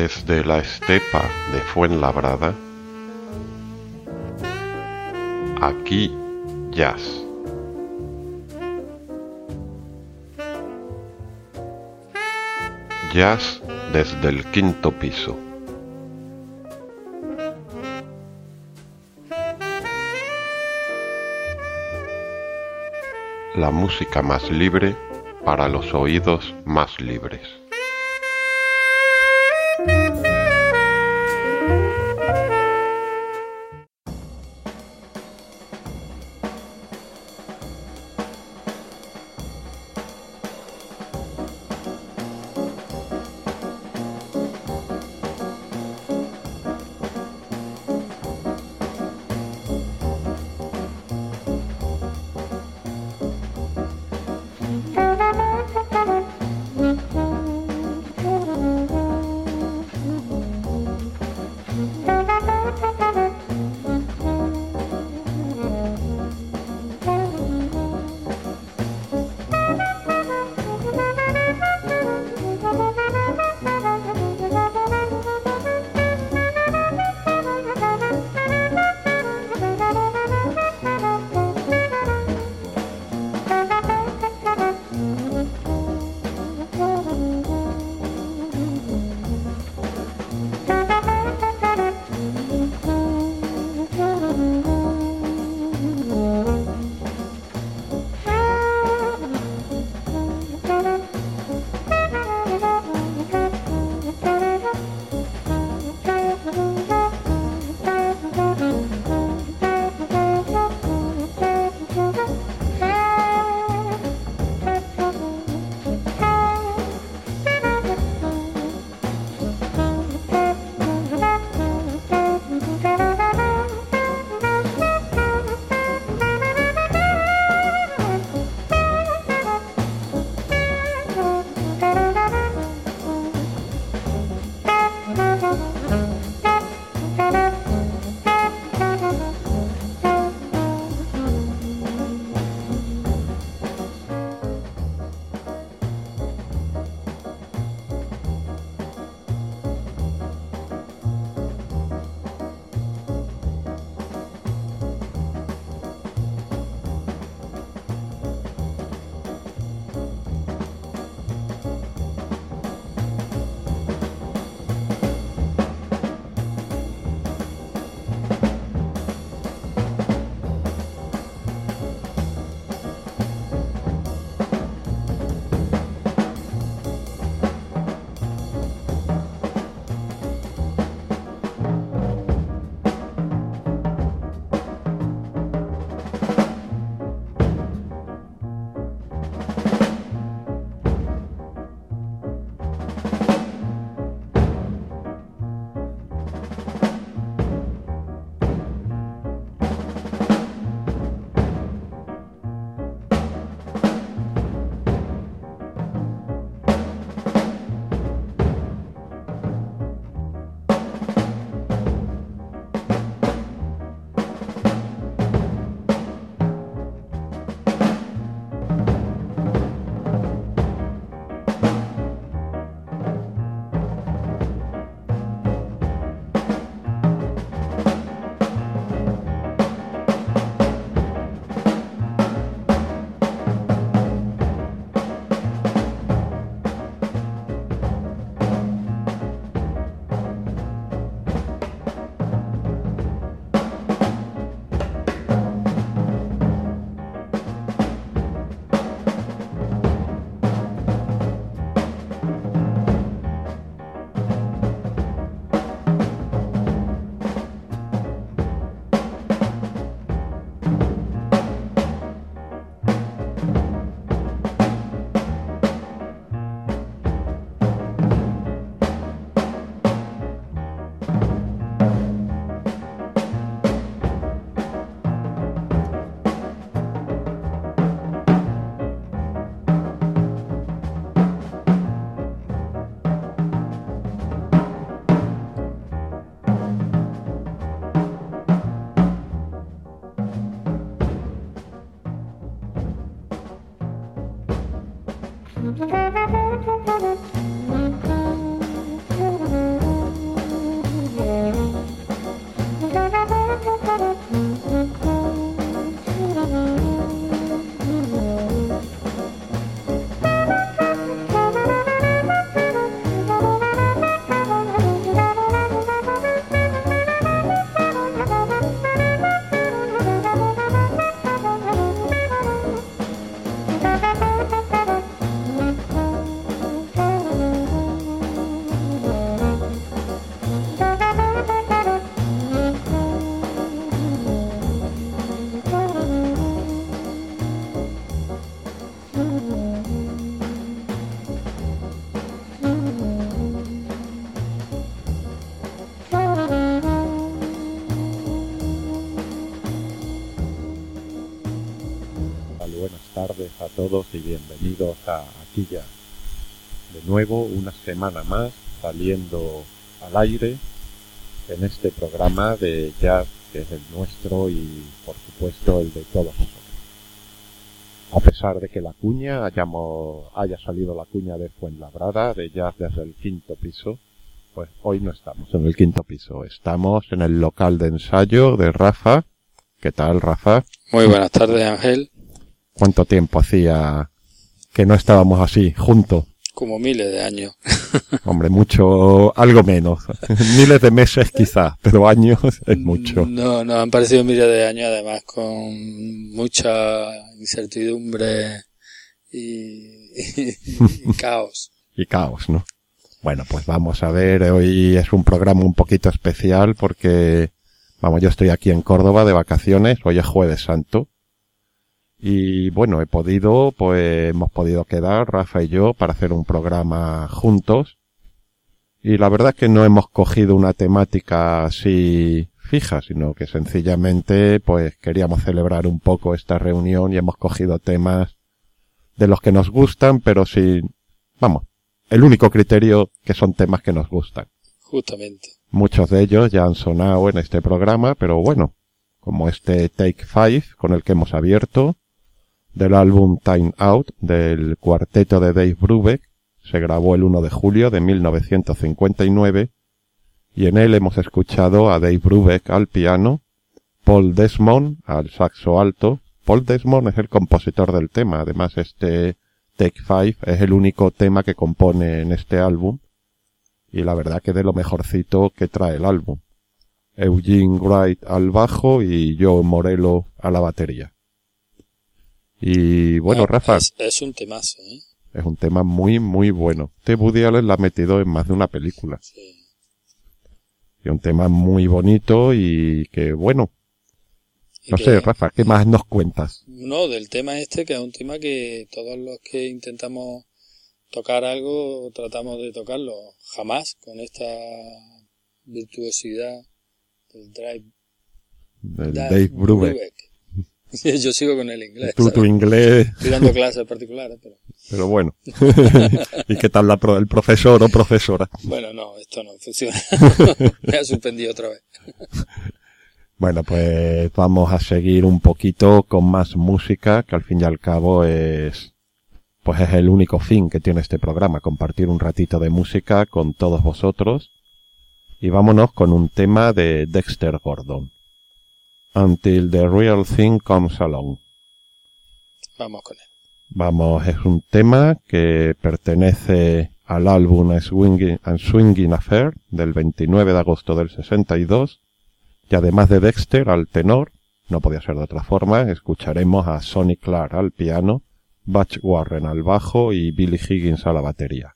Desde la estepa de Fuenlabrada, aquí jazz. Jazz desde el quinto piso. La música más libre para los oídos más libres. Tardes a todos y bienvenidos a Aquí. De nuevo, una semana más saliendo al aire en este programa de jazz que es el nuestro y por supuesto el de todos nosotros. A pesar de que la cuña hayamos, haya salido la cuña de Fuenlabrada, de jazz desde el quinto piso, pues hoy no estamos en el quinto piso, estamos en el local de ensayo de Rafa. ¿Qué tal, Rafa? Muy buenas tardes, Ángel. ¿Cuánto tiempo hacía que no estábamos así, juntos? Como miles de años. Hombre, mucho, algo menos. miles de meses quizás, pero años es mucho. No, nos han parecido miles de años, además con mucha incertidumbre y, y caos. y caos, ¿no? Bueno, pues vamos a ver, hoy es un programa un poquito especial porque, vamos, yo estoy aquí en Córdoba de vacaciones, hoy es jueves santo, y bueno, he podido, pues hemos podido quedar, Rafa y yo, para hacer un programa juntos. Y la verdad es que no hemos cogido una temática así fija, sino que sencillamente pues queríamos celebrar un poco esta reunión y hemos cogido temas de los que nos gustan, pero sin, vamos, el único criterio que son temas que nos gustan. Justamente. Muchos de ellos ya han sonado en este programa, pero bueno, como este Take Five con el que hemos abierto, del álbum Time Out del cuarteto de Dave Brubeck. Se grabó el 1 de julio de 1959 y en él hemos escuchado a Dave Brubeck al piano, Paul Desmond al saxo alto. Paul Desmond es el compositor del tema, además este Take Five es el único tema que compone en este álbum y la verdad que de lo mejorcito que trae el álbum. Eugene Wright al bajo y Joe Morello a la batería. Y bueno, No, Rafa, Es, es un temazo, ¿eh? es un tema muy, muy bueno. Este Woody Allen la ha metido en más de una película. Sí. Y un tema muy bonito y que, bueno, no que- sé, Rafa, ¿qué más nos cuentas? No, del tema este, que es un tema que todos los que intentamos tocar algo, tratamos de tocarlo. Jamás con esta virtuosidad del drive. Del Dave Dave Brubeck. Brubeck. Yo sigo con el inglés. Tú, ¿sabes? tu inglés, Estoy dando clases particulares, pero pero bueno. ¿Y qué tal la pro- el profesor o profesora? bueno, no, esto no funciona. Me ha suspendido otra vez. Bueno, pues vamos a seguir un poquito con más música, que al fin y al cabo es, pues es el único fin que tiene este programa, compartir un ratito de música con todos vosotros. Y vámonos con un tema de Dexter Gordon. Until the Real Thing Comes Along. Vamos con él. Vamos, es un tema que pertenece al álbum A Swinging, A Swinging Affair del 29 de agosto del 62 y además de Dexter al tenor, no podía ser de otra forma, escucharemos a Sonny Clark al piano, Butch Warren al bajo y Billy Higgins a la batería.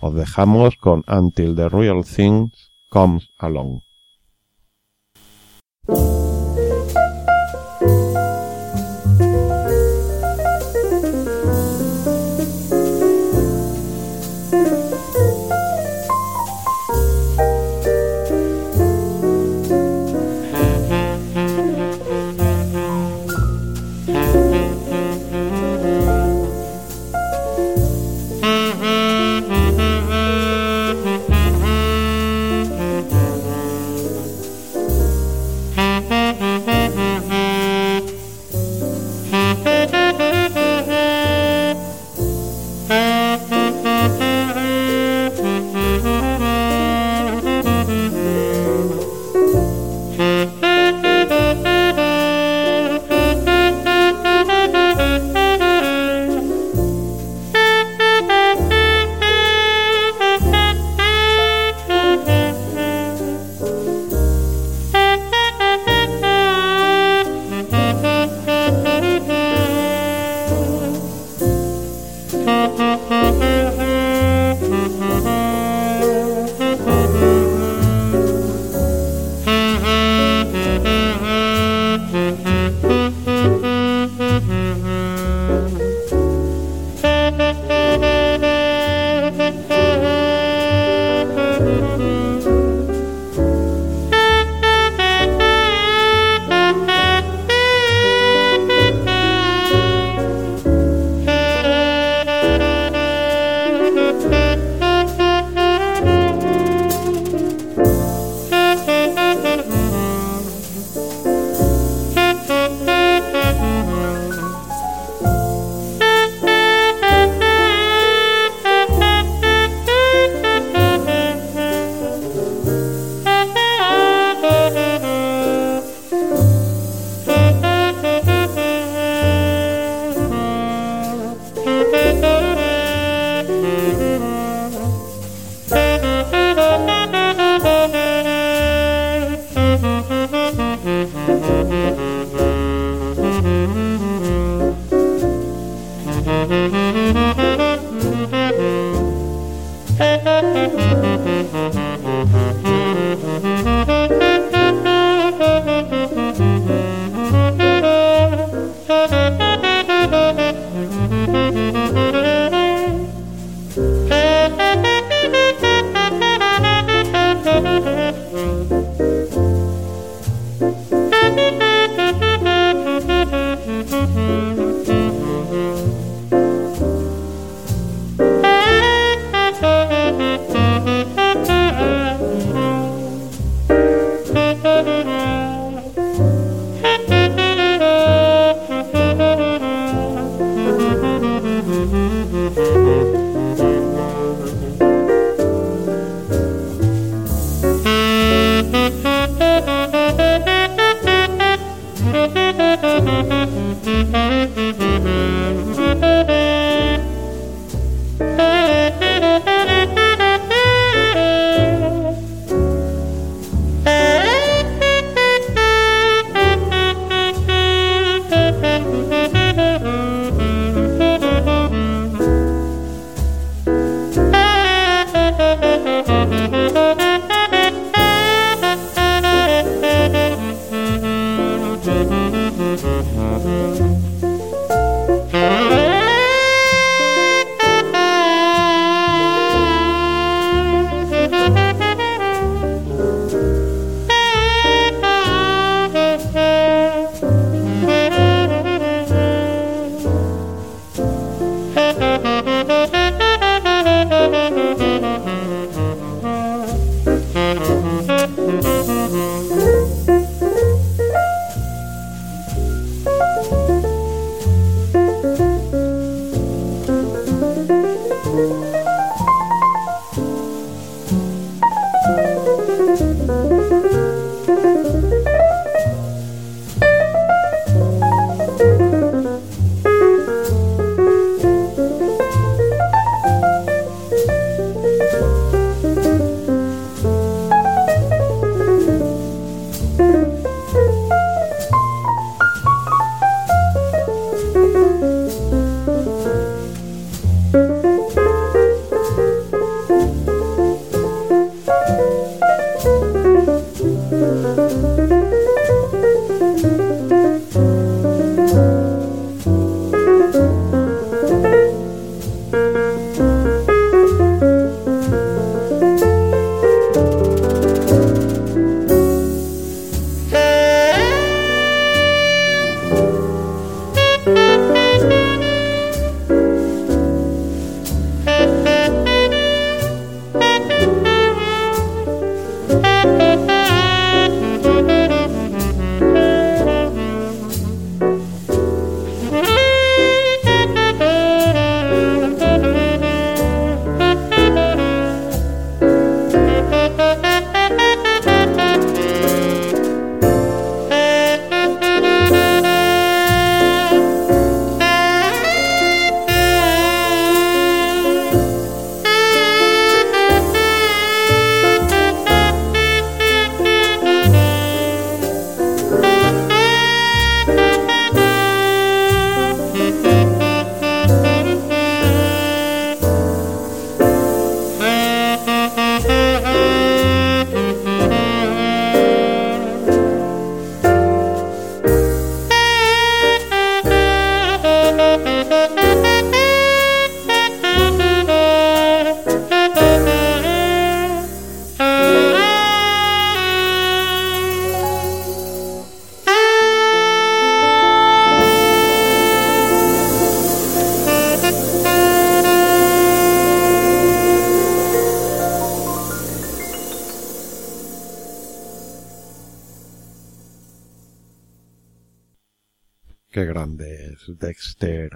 Os dejamos con Until the Real Thing Comes Along.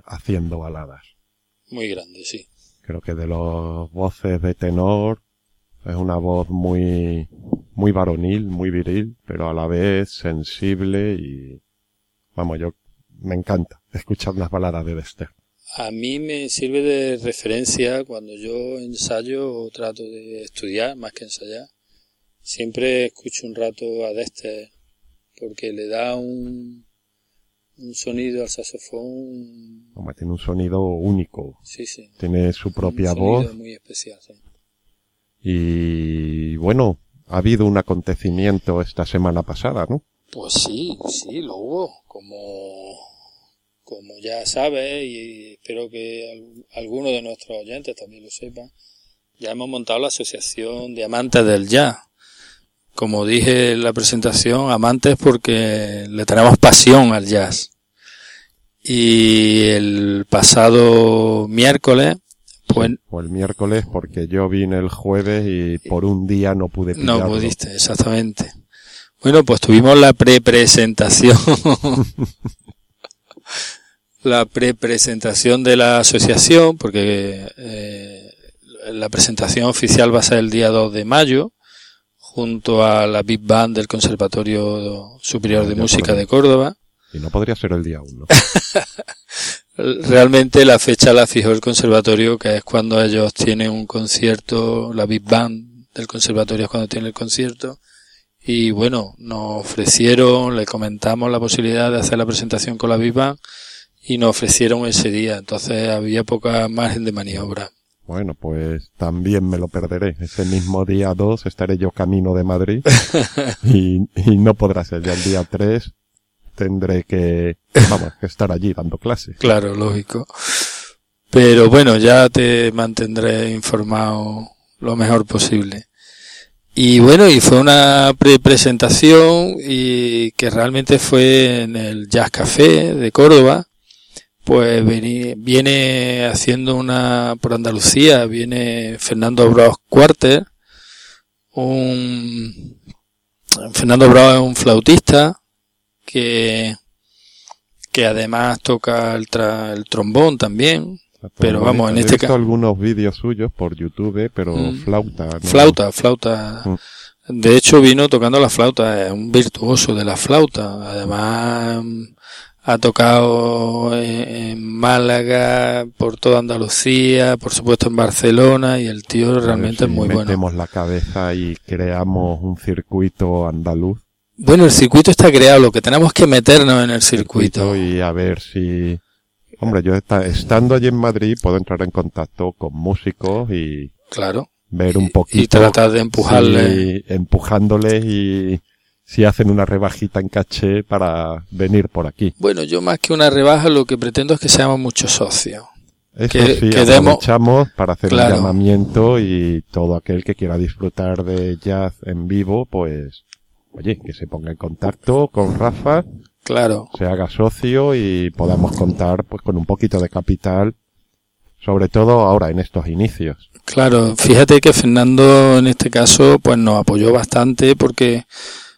Haciendo baladas. Muy grande, sí. Creo que de los voces de tenor es una voz muy, muy varonil, muy viril, pero a la vez sensible y, vamos, yo me encanta escuchar las baladas de Dexter. A mí me sirve de referencia cuando yo ensayo o trato de estudiar más que ensayar. Siempre escucho un rato a Dexter porque le da un, un sonido al saxofón. Hombre, tiene un sonido único. Sí, sí. Tiene su propia un sonido voz. muy especial, sí. Y bueno, ha habido un acontecimiento esta semana pasada, ¿no? Pues sí, sí, lo hubo. Como, como ya sabes, y espero que al- alguno de nuestros oyentes también lo sepa, ya hemos montado la Asociación de Amantes del Jazz. Como dije en la presentación, amantes porque le tenemos pasión al jazz. Y el pasado miércoles, pues O el miércoles, porque yo vine el jueves y por un día no pude No pudiste, exactamente. Bueno, pues tuvimos la pre-presentación. la pre-presentación de la asociación, porque eh, la presentación oficial va a ser el día 2 de mayo, junto a la Big Band del Conservatorio Superior de Música de Córdoba. Y no podría ser el día uno. Realmente la fecha la fijó el conservatorio, que es cuando ellos tienen un concierto, la Big Band del conservatorio es cuando tiene el concierto. Y bueno, nos ofrecieron, le comentamos la posibilidad de hacer la presentación con la Big Band y nos ofrecieron ese día. Entonces había poca margen de maniobra. Bueno, pues también me lo perderé. Ese mismo día 2 estaré yo camino de Madrid y, y no podrá ser. Ya el día 3 tendré que, vamos, que estar allí dando clases. Claro, lógico. Pero bueno, ya te mantendré informado lo mejor posible. Y bueno, y fue una pre-presentación y que realmente fue en el Jazz Café de Córdoba. Pues viene haciendo una por Andalucía, viene Fernando Bros Quarter, un Fernando Bros es un flautista que que además toca el, tra- el trombón también, Pero vamos, en He este visto ca- algunos vídeos suyos por YouTube, pero Mm. flauta. ¿no? flauta, flauta. Mm. De hecho vino tocando la flauta, es un virtuoso de la flauta. Además ha tocado en, Málaga, por toda Andalucía, por supuesto en Barcelona y el tío realmente es muy bueno. metemos la cabeza y creamos un circuito andaluz. Bueno, el circuito está creado, lo que tenemos que meternos en el circuito. y a ver si hombre yo esta- estando allí en Madrid puedo entrar en contacto con músicos y Claro. ver un Y poquito tratar de empujarle. si- empujándoles y si hacen una rebajita en caché para venir por aquí Bueno, yo más que una rebaja lo que pretendo es que seamos muchos socios. eso Que- sí que aprovechamos para hacer Claro. un llamamiento y todo aquel que quiera disfrutar de jazz en vivo pues oye que se ponga en contacto con Rafa Claro. se haga socio y podamos contar pues con un poquito de capital, sobre todo ahora en estos inicios. Claro, fíjate que Fernando en este caso pues nos apoyó bastante porque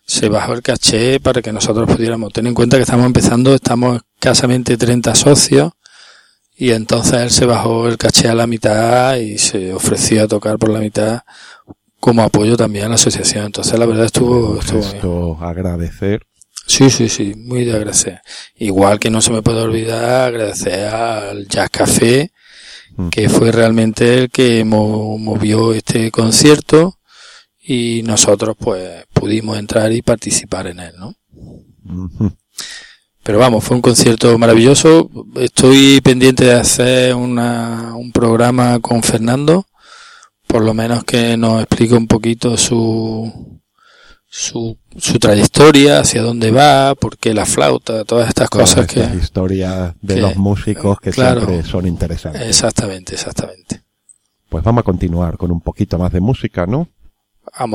se bajó el caché para que nosotros pudiéramos tener en cuenta que estamos empezando, estamos escasamente 30 socios y entonces él se bajó el caché a la mitad y se ofreció a tocar por la mitad como apoyo también a la asociación. Entonces la verdad estuvo, Pues estuvo bien. agradecer. Sí, sí, sí, muy de agradecer. Igual que no se me puede olvidar agradecer al Jazz Café, Mm. que fue realmente el que mo- movió este concierto y nosotros pues pudimos entrar y participar en él, ¿no? Pero vamos, fue un concierto maravilloso. Estoy pendiente de hacer una, un programa con Fernando, por lo menos que nos explique un poquito su, su, su trayectoria, hacia dónde va, por qué la flauta, todas estas Todas cosas que... estas historias de que- los músicos que claro. siempre son interesantes. Exactamente, exactamente. Pues vamos a continuar con un poquito más de música, ¿no?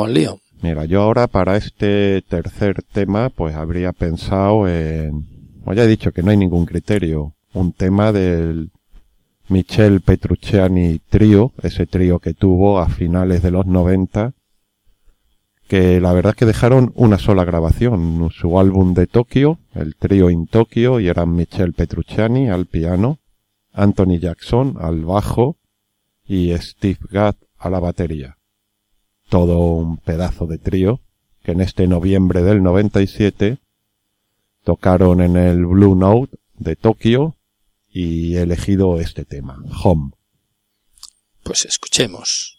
Lío. Mira, yo ahora para este tercer tema pues habría pensado en, como ya he dicho que no hay ningún criterio, un tema del Michel Petrucciani trío, ese trío que tuvo a finales de los 90, que la verdad es que dejaron una sola grabación, su álbum de Tokio, el trío in Tokio, y eran Michel Petrucciani al piano, Anthony Jackson al bajo y Steve Gadd a la batería todo un pedazo de trío que en este noviembre del 97 tocaron en el Blue Note de Tokio y he elegido este tema, Home. Pues escuchemos.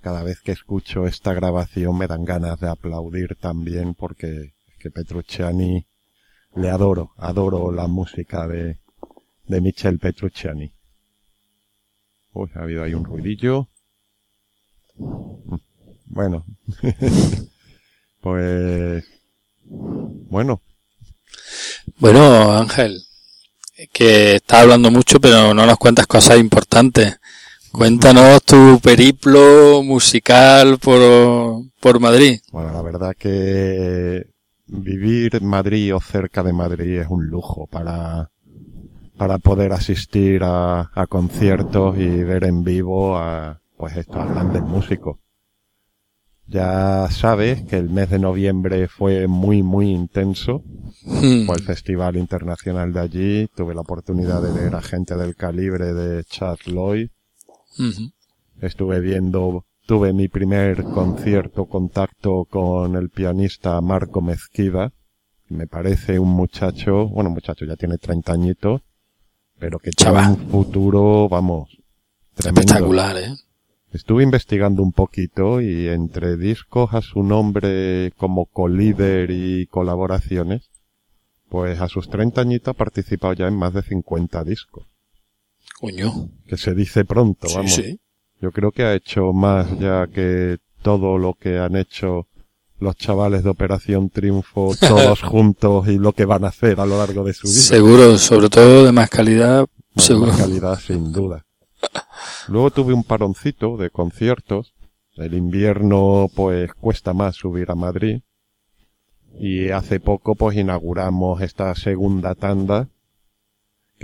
Cada vez que escucho esta grabación me dan ganas de aplaudir también porque es que Petrucciani le adoro, adoro la música de, de Michel Petrucciani. Uy, ha habido ahí un ruidillo. Bueno, pues bueno. Bueno, Ángel, que está hablando mucho, pero no nos cuentas cosas importantes. Cuéntanos tu periplo musical por, por Madrid. Bueno, la verdad que vivir en Madrid o cerca de Madrid es un lujo para, para poder asistir a, a conciertos y ver en vivo a pues estos grandes músicos. Ya sabes que el mes de noviembre fue muy, muy intenso. Hmm. Fue el Festival Internacional de allí. Tuve la oportunidad de ver a gente del calibre de Chad Lloyd. Estuve viendo, tuve mi primer concierto, contacto con el pianista Marco Mezquida. Me parece un muchacho, bueno, muchacho ya tiene 30 añitos, pero que tiene un futuro, vamos, tremendo. Espectacular, ¿eh? Estuve investigando un poquito y entre discos a su nombre como colíder y colaboraciones, pues a sus 30 añitos ha participado ya en más de 50 discos. Coño. Que se dice pronto, Sí, vamos. sí. Yo creo que ha hecho más ya que todo lo que han hecho los chavales de Operación Triunfo todos juntos y lo que van a hacer a lo largo de su vida. Seguro, sobre todo de más calidad, seguro. más calidad, sin duda. Luego tuve un paroncito de conciertos. El invierno, pues, cuesta más subir a Madrid. Y hace poco, pues, inauguramos esta segunda tanda.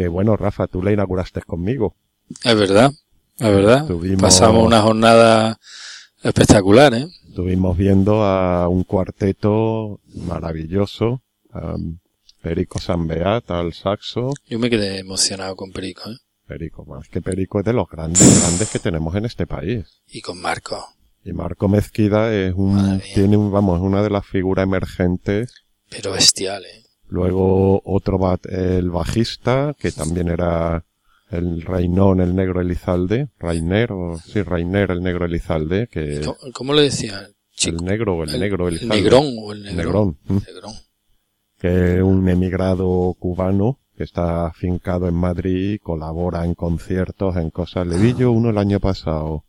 Que bueno, Rafa, tú la inauguraste conmigo. Es verdad, es verdad. Tuvimos- Pasamos una jornada espectacular, ¿eh? Estuvimos viendo a un cuarteto maravilloso. a Perico Sanbeat al saxo. Yo me quedé emocionado con Perico, ¿eh? Perico, es que Perico es de los grandes, grandes que tenemos en este país. Y con Marco. Y Marco Mezquida es un, tiene un, vamos, una de las figuras emergentes. Pero bestial, ¿eh? Luego otro bat, el bajista, que también era el Reinón, el negro Elizalde. Rainer, o, sí, Rainer, el negro Elizalde, que, ¿Cómo, cómo le decía? el negro o el, negro el Elizalde. negrón o el negrón. Negrón, ¿m? Negrón. que es un emigrado cubano que está afincado en Madrid, colabora en conciertos, en cosas. Le vi yo uno el año pasado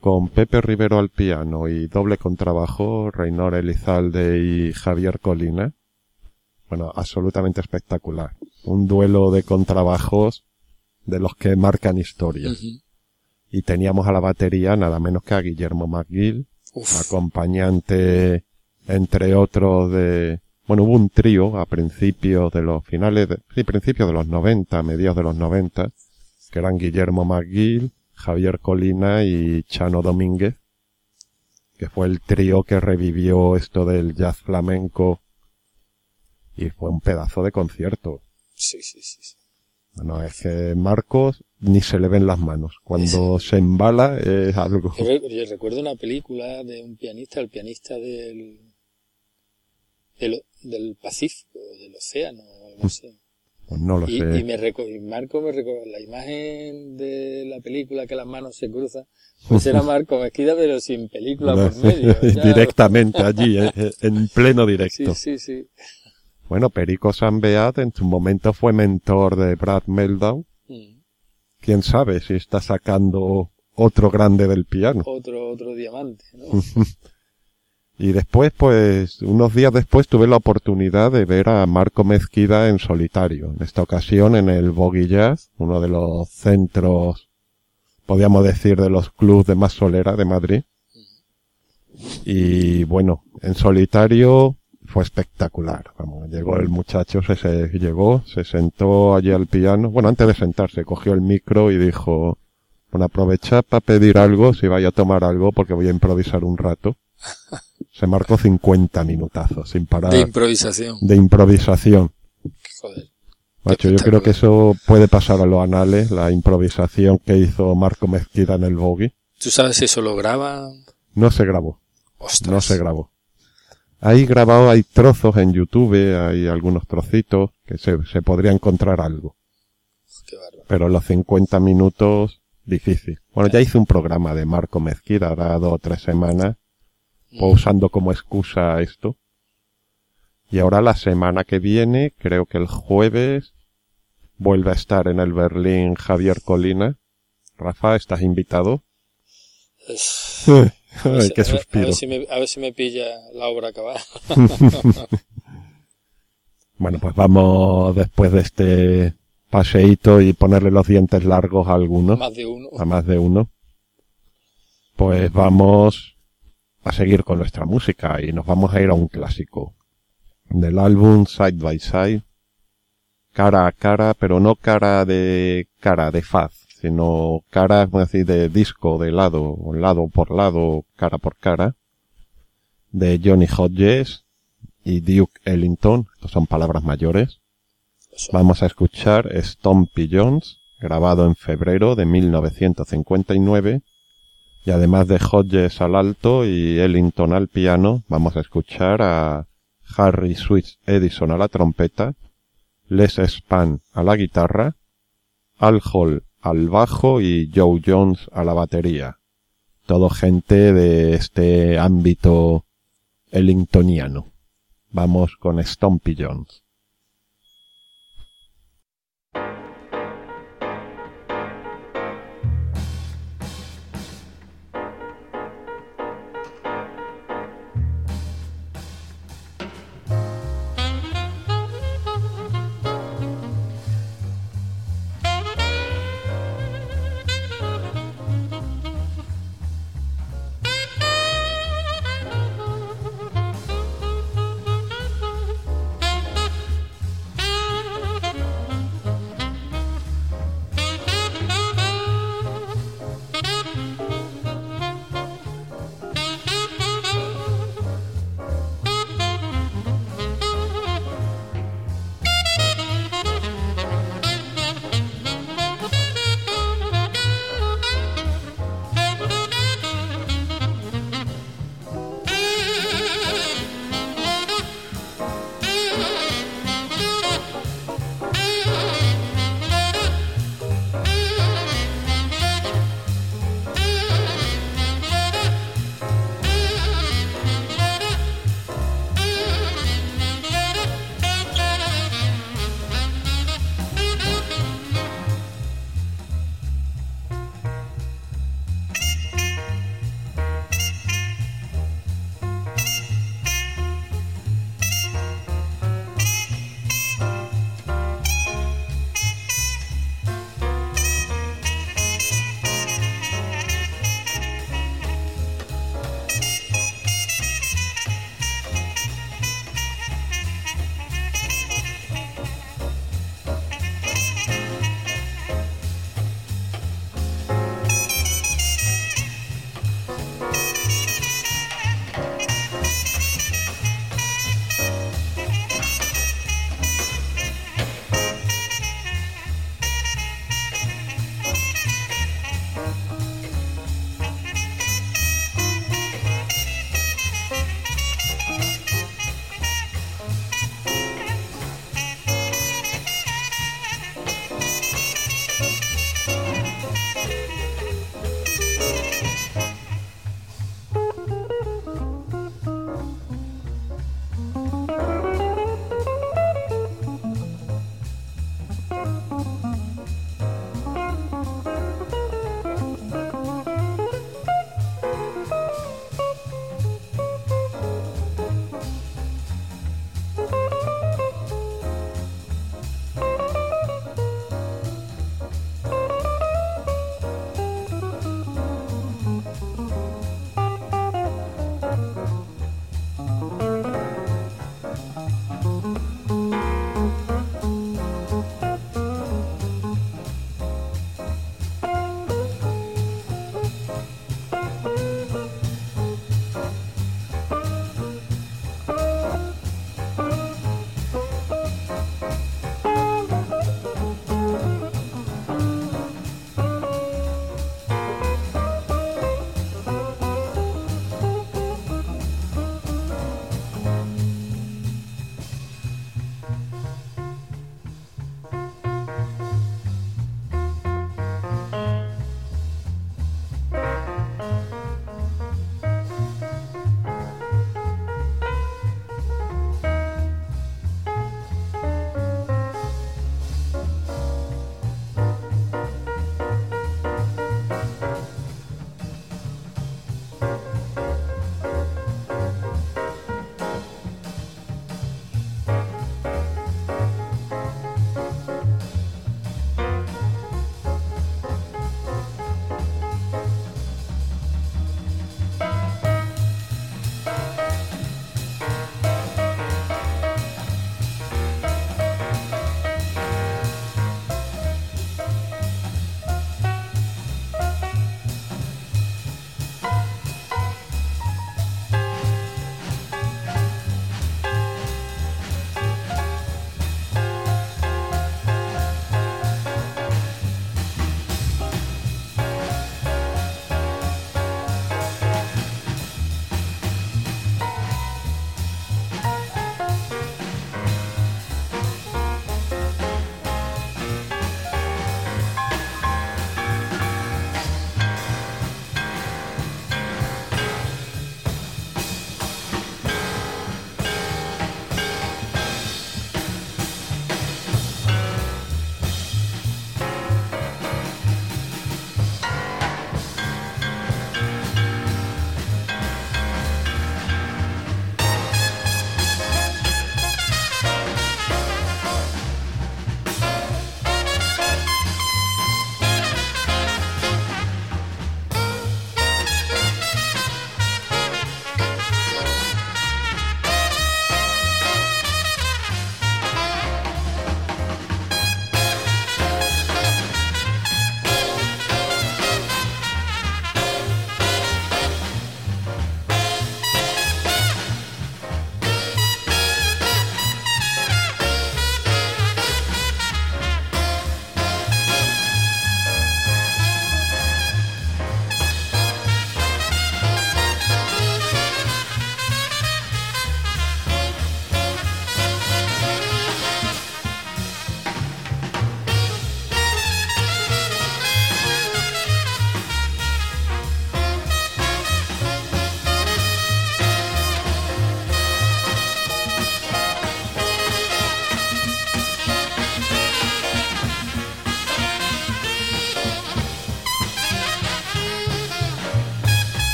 con Pepe Rivero al piano y doble contrabajo, Reynor Elizalde y Javier Colina. Bueno, absolutamente espectacular. Un duelo de contrabajos de los que marcan historia. Y teníamos a la batería nada menos que a Guillermo McGill, Uf, acompañante, entre otros, de, bueno, hubo un trío a principios de los finales, de, sí, principios de los 90, mediados de los 90, que eran Guillermo McGill, Javier Colina y Chano Domínguez, que fue el trío que revivió esto del jazz flamenco y fue un pedazo de concierto. sí, sí, sí. sí. Bueno, es que Marcos ni se le ven las manos. Cuando se embala es algo. Yo, re- yo recuerdo una película de un pianista, el pianista del, del, del Pacífico, del Océano, o algo así. Pues no lo Y, sé. y me y Marco me recuerda la imagen de la película que las manos se cruzan. Pues era Marco Mezquida, pero sin película por medio. ya. Directamente allí, eh, eh, en pleno directo. Sí, sí, sí. Bueno, Perico Sanbeat en su momento fue mentor de Brad Meldau. Mm. Quién sabe si está sacando otro grande del piano. Otro, otro diamante, ¿no? Y después, pues, unos días después tuve la oportunidad de ver a Marco Mezquida en solitario. En esta ocasión en el Boggy Jazz, uno de los centros, podríamos decir, de los clubs de más solera de Madrid. Y bueno, en solitario fue espectacular. Vamos, llegó el muchacho, se, se llegó, se sentó allí al piano. Bueno, antes de sentarse, cogió el micro y dijo, bueno, aprovechad para pedir algo, si vaya a tomar algo, porque voy a improvisar un rato. Se marcó 50 minutazos sin parar De improvisación. de improvisación. Joder. Macho, yo creo que eso puede pasar a los anales, la improvisación que hizo Marco Mezquida en el Bogey. ¿Tú sabes si eso lo graba? No se grabó, Ostras. no se grabó. Ahí grabado hay trozos en YouTube, hay algunos trocitos que se, se podría encontrar algo. Qué. Pero los 50 minutos difícil. Bueno, ya hice un programa de Marco Mezquida, ahora dos o tres semanas, pues Mm. usando como excusa esto. Y ahora la semana que viene, creo que el jueves, vuelve a estar en el Berlín Javier Colina. Rafa, estás invitado. Es- a ver qué A si me, a ver si me pilla la obra acabada. Bueno, pues vamos después de este paseíto y ponerle los dientes largos a alguno, Más de uno. a más de uno. Pues vamos a seguir con nuestra música y nos vamos a ir a un clásico del álbum Side by Side, cara a cara, pero no cara de cara de faz, sino cara, decir, de disco, de lado, lado por lado, cara por cara, de Johnny Hodges y Duke Ellington, estos son palabras mayores. Vamos a escuchar Stompy Jones, grabado en febrero de 1959. Y además de Hodges al alto y Ellington al piano, vamos a escuchar a Harry Swiss Edison a la trompeta, Les Span a la guitarra, Al Hall al bajo y Joe Jones a la batería. Todo gente de este ámbito ellingtoniano. Vamos con Stompy Jones.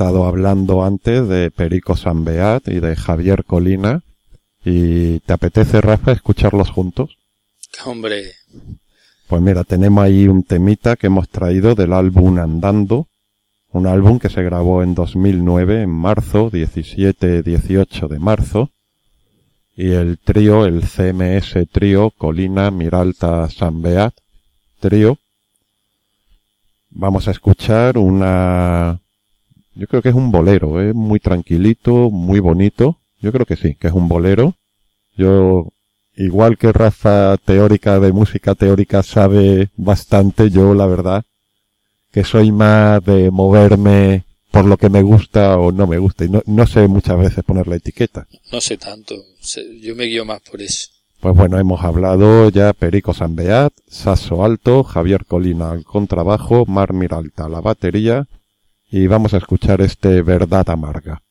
Estado hablando antes de Perico Sanbeat y de Javier Colina. ¿Y te apetece, Rafa, escucharlos juntos? Hombre. Pues mira, tenemos ahí un temita que hemos traído del álbum Andando, un álbum que se grabó en 2009, en marzo, 17-18 de marzo, y el trío, el CMS trío, Colina, Miralta, Sanbeat, trío, vamos a escuchar una, yo creo que es un bolero, es muy tranquilito, muy bonito, yo creo que sí, que es un bolero, yo, igual que Rafa teórica de música teórica sabe bastante, yo la verdad, que soy más de moverme por lo que me gusta o no me gusta. Y no, no sé muchas veces poner la etiqueta. No sé tanto. Yo me guío más por eso. Pues bueno, hemos hablado ya Perico Sanbeat, Sasso Alto, Javier Colina al contrabajo, Mar Miralta a la batería y vamos a escuchar este Verdad Amarga.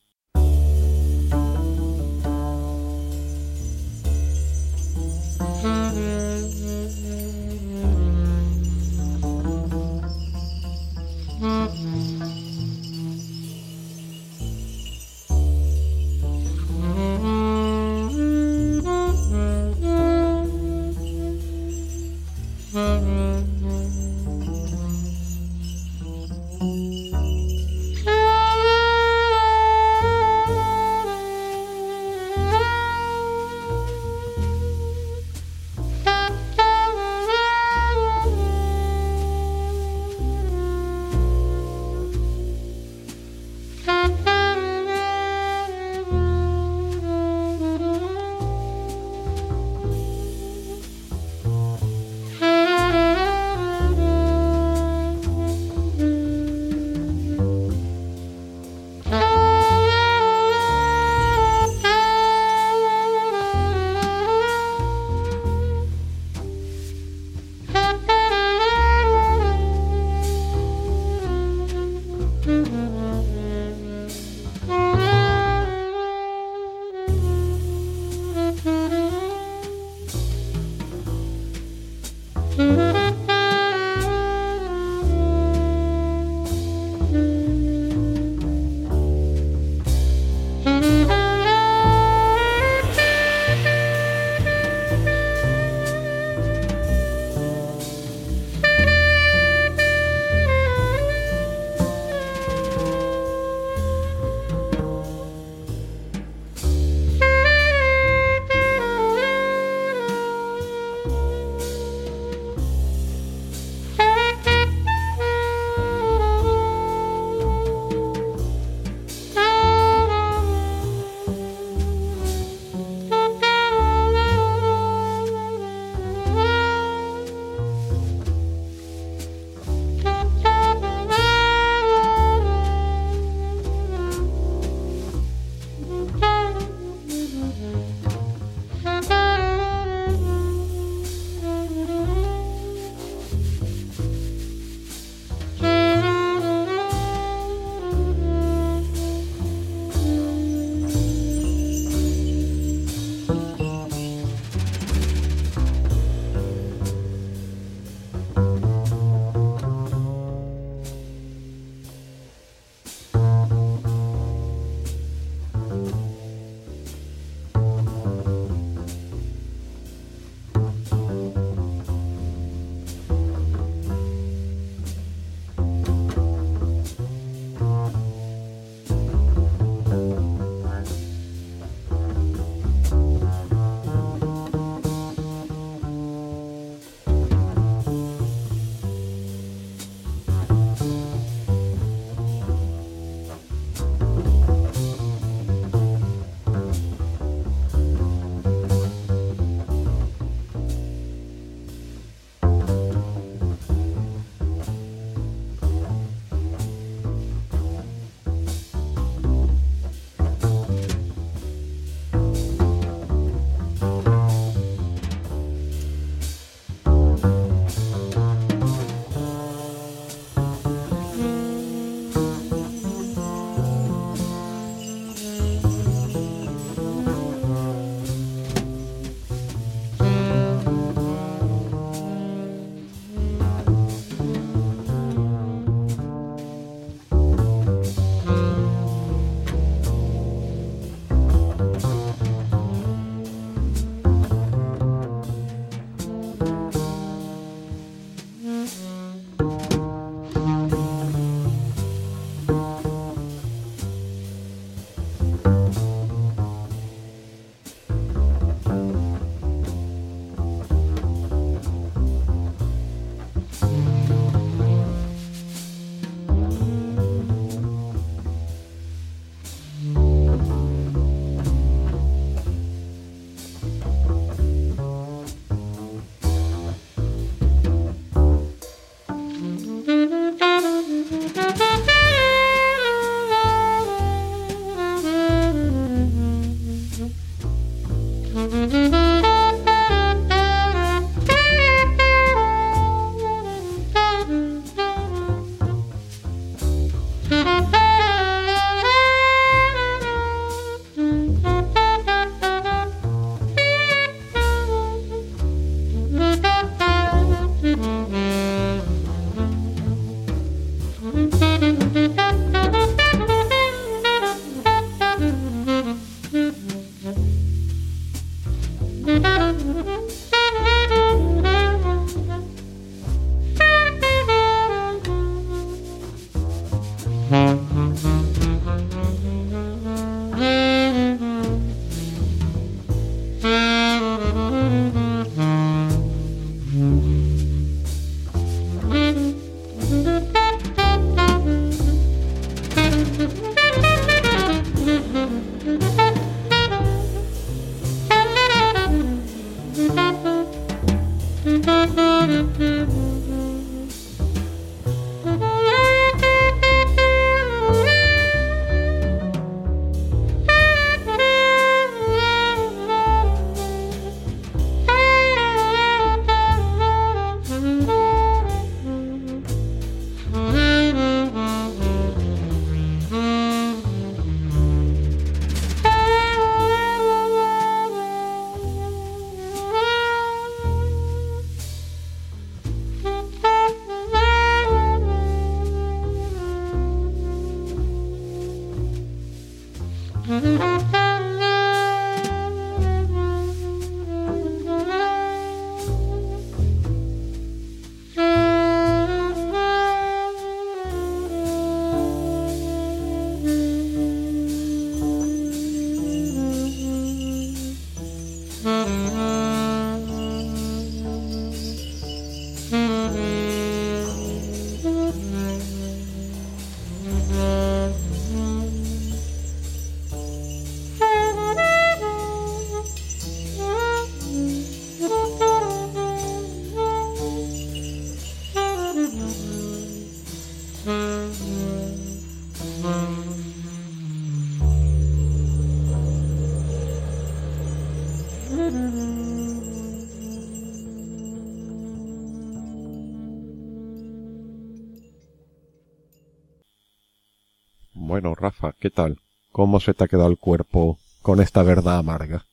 Bueno, Rafa, ¿qué tal? ¿Cómo se te ha quedado el cuerpo con esta verdad amarga?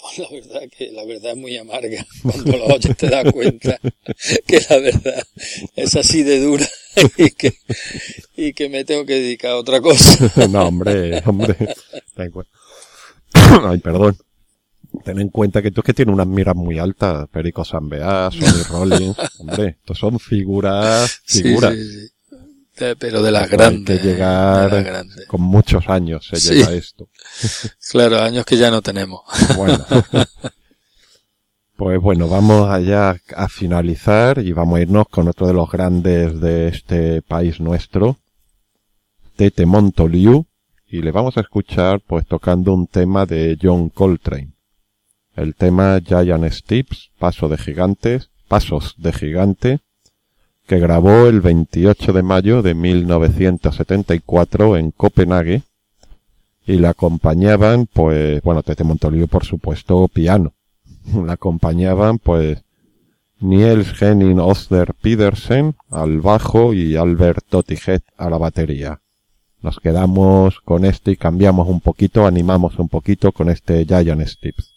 Pues la verdad que la verdad es muy amarga. Cuando lo oyes te das cuenta que la verdad es así de dura y que, y que me tengo que dedicar a otra cosa. no, hombre, hombre. Ay, perdón. Ten en cuenta que tú es que tienes unas miras muy altas. Perico Sambeá, Sonny Rollins. Hombre, estos son figuras, figuras. Sí, sí, sí pero de las grandes. Hay que llegar con muchos años se llega a esto. claro, años que ya no tenemos. Bueno. Pues bueno, vamos allá a finalizar y vamos a irnos con otro de los grandes de este país nuestro, Tete Montoliu, y le vamos a escuchar pues tocando un tema de John Coltrane. El tema Giant Steps, Paso de Gigantes, Pasos de Gigante, que grabó el 28 de mayo de 1974 en Copenhague y le acompañaban, pues, bueno, Tete Montoliu, por supuesto, piano. Le acompañaban, pues, Niels Henning Oster Pedersen al bajo y Albert Tottiget a la batería. Nos quedamos con este y cambiamos un poquito, animamos un poquito con este Giant Steps.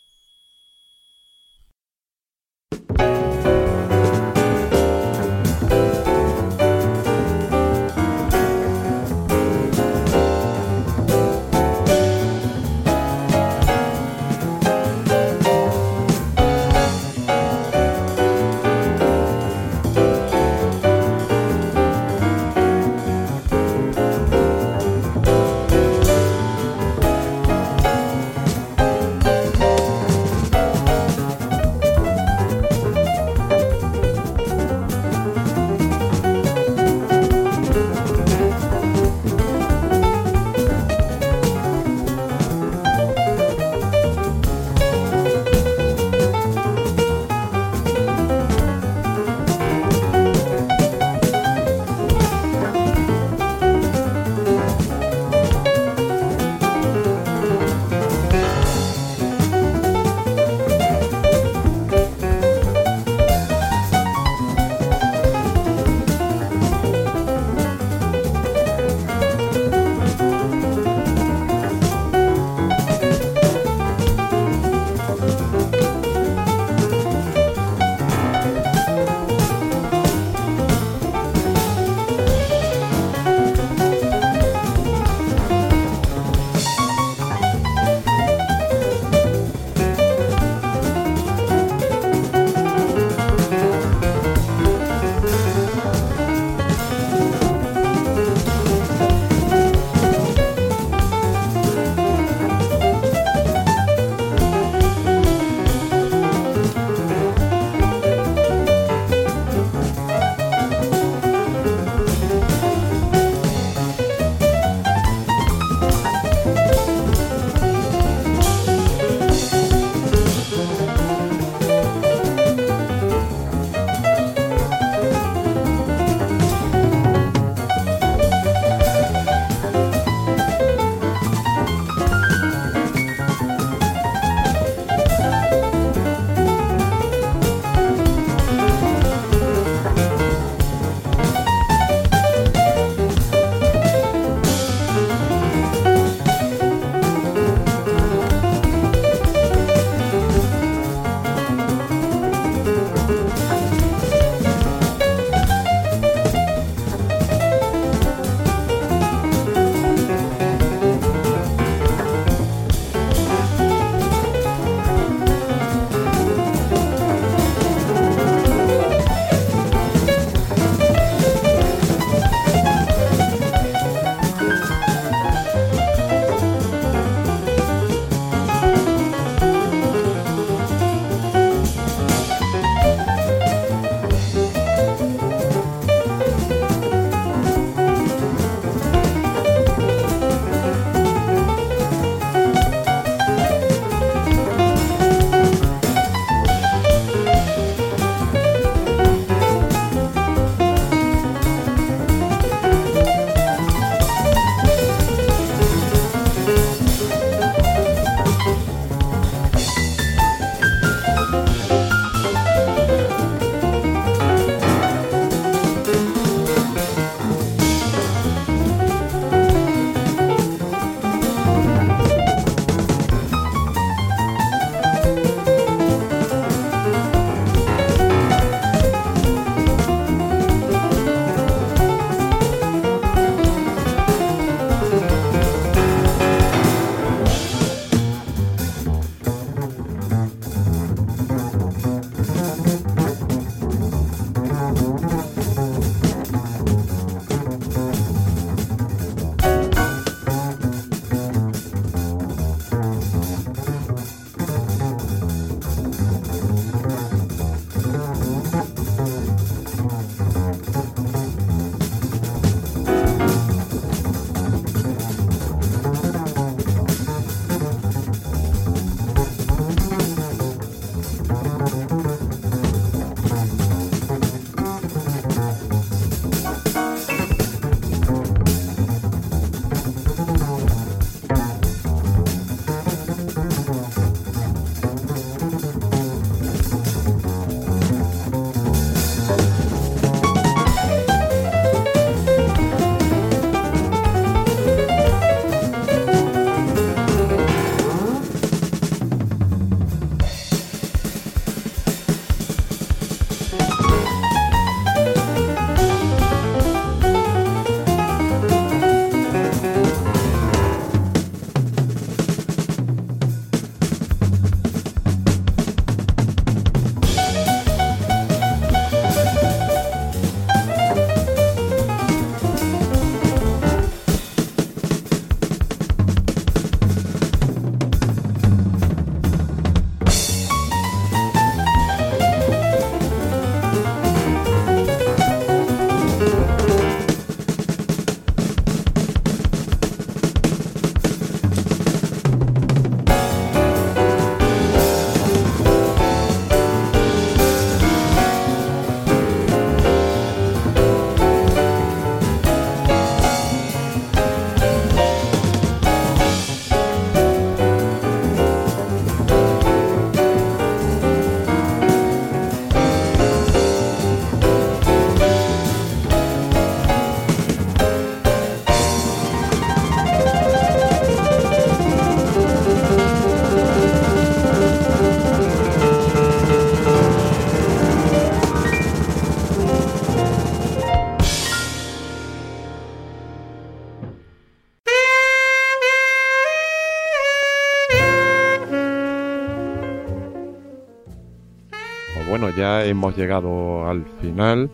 Ya hemos llegado al final.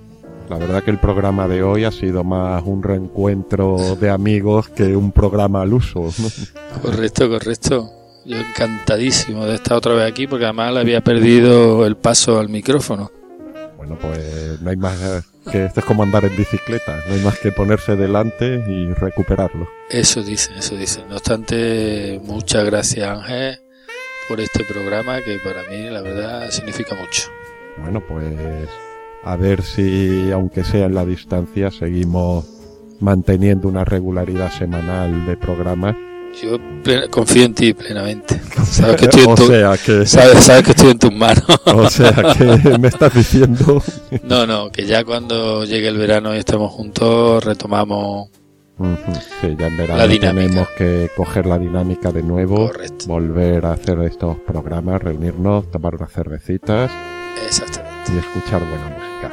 La verdad que el programa de hoy ha sido más un reencuentro de amigos que un programa al uso. Correcto, correcto. Yo encantadísimo de estar otra vez aquí porque además le había perdido el paso al micrófono. Bueno, pues no hay más que esto es como andar en bicicleta, no hay más que ponerse delante y recuperarlo. Eso dicen, eso dicen. No obstante, muchas gracias Ángel por este programa que para mí la verdad significa mucho. Bueno, pues a ver si, aunque sea en la distancia, seguimos manteniendo una regularidad semanal de programas. Yo confío en ti plenamente. Sabes que estoy en, o sea que... sabes, sabes que estoy en tus manos. o sea que me estás diciendo. no, no, que ya cuando llegue el verano y estemos juntos retomamos Sí, ya en verano tenemos que coger la dinámica de nuevo, Correcto. volver a hacer estos programas, reunirnos, tomar unas cervecitas Exactamente. y escuchar buena música.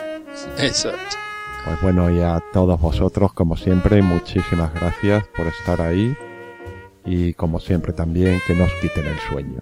Eso es. Pues bueno, y a todos vosotros, como siempre, muchísimas gracias por estar ahí y como siempre también que nos quiten el sueño.